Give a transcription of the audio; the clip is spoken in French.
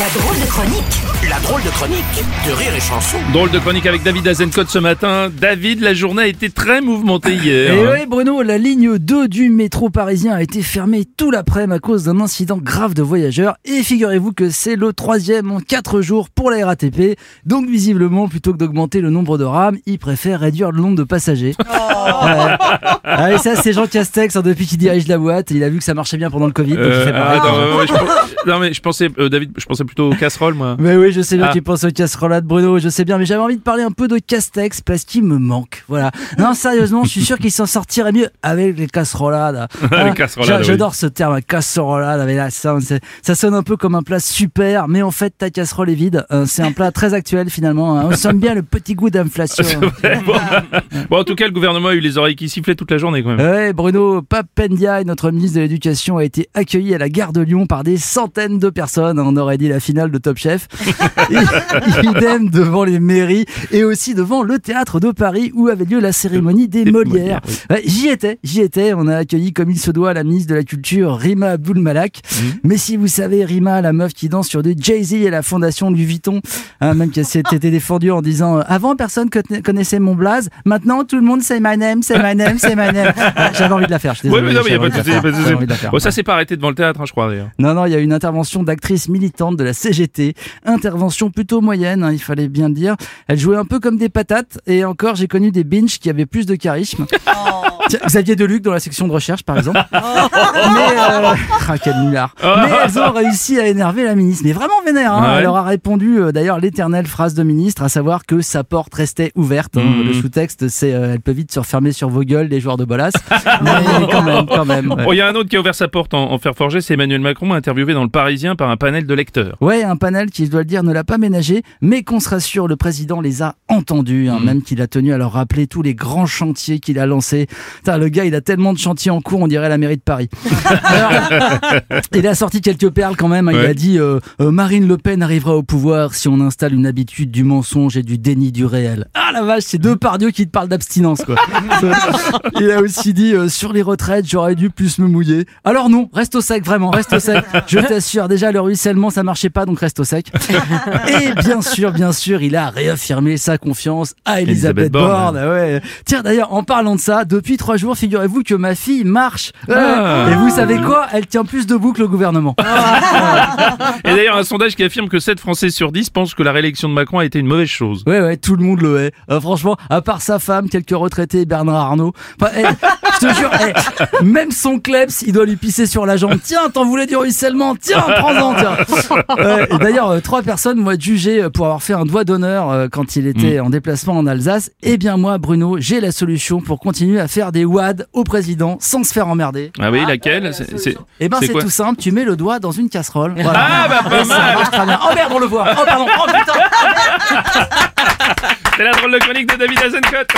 La drôle de chronique La drôle de chronique de Rire et Chanson. Drôle de chronique avec David Azencott ce matin. David, la journée a été très mouvementée hier. Et oui, Bruno, la ligne 2 du métro parisien a été fermée tout l'après-midi à cause d'un incident grave de voyageurs. Et figurez-vous que c'est le troisième en 4 jours pour la RATP. Donc, visiblement, plutôt que d'augmenter le nombre de rames, ils préfèrent réduire le nombre de passagers. Ouais. Ah, et ça, c'est Jean Castex, hein, depuis qu'il dirige la boîte. Il a vu que ça marchait bien pendant le Covid. donc il fait pareil. attends, ouais, ouais, je pense- non mais je pensais, euh, David, je pensais plutôt aux casseroles moi. Mais oui, je sais bien Ah. qu'il pense aux casserolades, Bruno, je sais bien, mais j'avais envie de parler un peu de Castex parce qu'il me manque. Voilà. Non, sérieusement, je suis sûr qu'il s'en sortirait mieux avec les casserolades. Ah, j'a- oui. J'adore ce terme, casserolade, avec la ça, ça sonne un peu comme un plat super, mais en fait, ta casserole est vide. Euh, C'est un plat très actuel finalement. hein. On sent bien le petit goût d'inflation. bon, bon, en tout cas, le gouvernement a eu les oreilles qui sifflaient toute la journée quand même. Ouais, Bruno Papendiaï, notre ministre de l'Éducation, a été accueilli à la gare de Lyon par des centaines de personnes. On aurait dit la finale de Top Chef. Et- Idem devant les mairies et aussi devant le théâtre de Paris où avait lieu la cérémonie des Des Molières. Oui. J'y étais, j'y étais. On a accueilli comme il se doit la ministre de la Culture, Rima Abdul Malak. Mhm. Mais si vous savez, Rima, la meuf qui danse sur du Jay-Z et la fondation Louis Vuitton, hein, même qui s'était défendue en disant euh, avant personne conna- connaissait mon blaze, maintenant tout le monde c'est my name, c'est my name, c'est my name. Ah, J'avais envie de la faire. Désolé, mais non, mais y a pas de souci, ça s'est pas arrêté devant le théâtre, hein, je crois. Non, non, il y a une intervention d'actrice militante de la CGT. Intervention plutôt moyenne, hein, il fallait bien le dire. Elle jouait un peu comme des patates. Et encore, j'ai connu des binges qui avaient plus de charisme. Tiens, Xavier Deluc dans la section de recherche, par exemple. Mais, euh... ah, quel nulard. Mais elles ont réussi à énerver la ministre. Mais vraiment vénère. Hein. Ouais. Elle leur a répondu, euh, d'ailleurs, l'éternelle phrase de ministre, à savoir que sa porte restait ouverte. hein. Mhm. Le sous-texte, c'est euh, elle peut vite se refermer sur vos gueules, les joueurs de bolas. Mais quand même, quand même. ouais. Il y a un autre qui a ouvert sa porte en, en fer forgé, c'est Emmanuel Macron, interviewé dans le Parisien par un panel de lecteurs. Ouais, un panel qui, je dois le dire, ne l'a pas ménagé, mais qu'on se rassure, le président les a entendus, hein, Mhm. même qu'il a tenu à leur rappeler tous les grands chantiers qu'il a lancés. Le gars, il a tellement de chantiers en cours, on dirait la mairie de Paris. Alors, il a sorti quelques perles quand même. hein. Il a dit euh, euh, Marine Le Pen arrivera au pouvoir si on installe une habitude du mensonge et du déni du réel. Ah la vache, c'est deux pardieux qui te parlent d'abstinence, quoi. il a aussi dit euh, sur les retraites, j'aurais dû plus me mouiller. Alors non, reste au sec, vraiment, reste au sec. Je t'assure, déjà le ruissellement, ça marchait pas, donc reste au sec. Et bien sûr, bien sûr, il a réaffirmé sa confiance à Elisabeth, Elisabeth Borne. Ah ouais. Tiens, d'ailleurs, en parlant de ça, depuis trois jours, figurez-vous que ma fille marche. Ouais. Ah. Et vous savez quoi? Elle tient plus debout que le gouvernement. Et d'ailleurs, un sondage qui affirme que 7 Français sur 10 pensent que la réélection de Macron a été une mauvaise chose. Ouais, ouais, tout le monde le hait. Euh, franchement, à part sa femme, quelques retraités et Bernard Arnault. Enfin, eh, je te jure, eh, même son klebs, il doit lui pisser sur la jambe. Tiens, t'en voulais du ruissellement Tiens, prends-en, tiens. Ouais, et d'ailleurs, euh, trois personnes vont être jugées euh, pour avoir fait un doigt d'honneur euh, quand il était en déplacement en Alsace. Eh bien, moi, Bruno, j'ai la solution pour continuer à faire des wads au président sans se faire emmerder. Ah oui, laquelle C'est- c'est- Eh ben, C'est tout simple, tu mets le doigt dans une casserole. Voilà. Ah bah pas Et ça mal marche très bien. Oh merde, on le voit. Oh pardon. Oh putain. C'est la drôle de chronique de David Azencott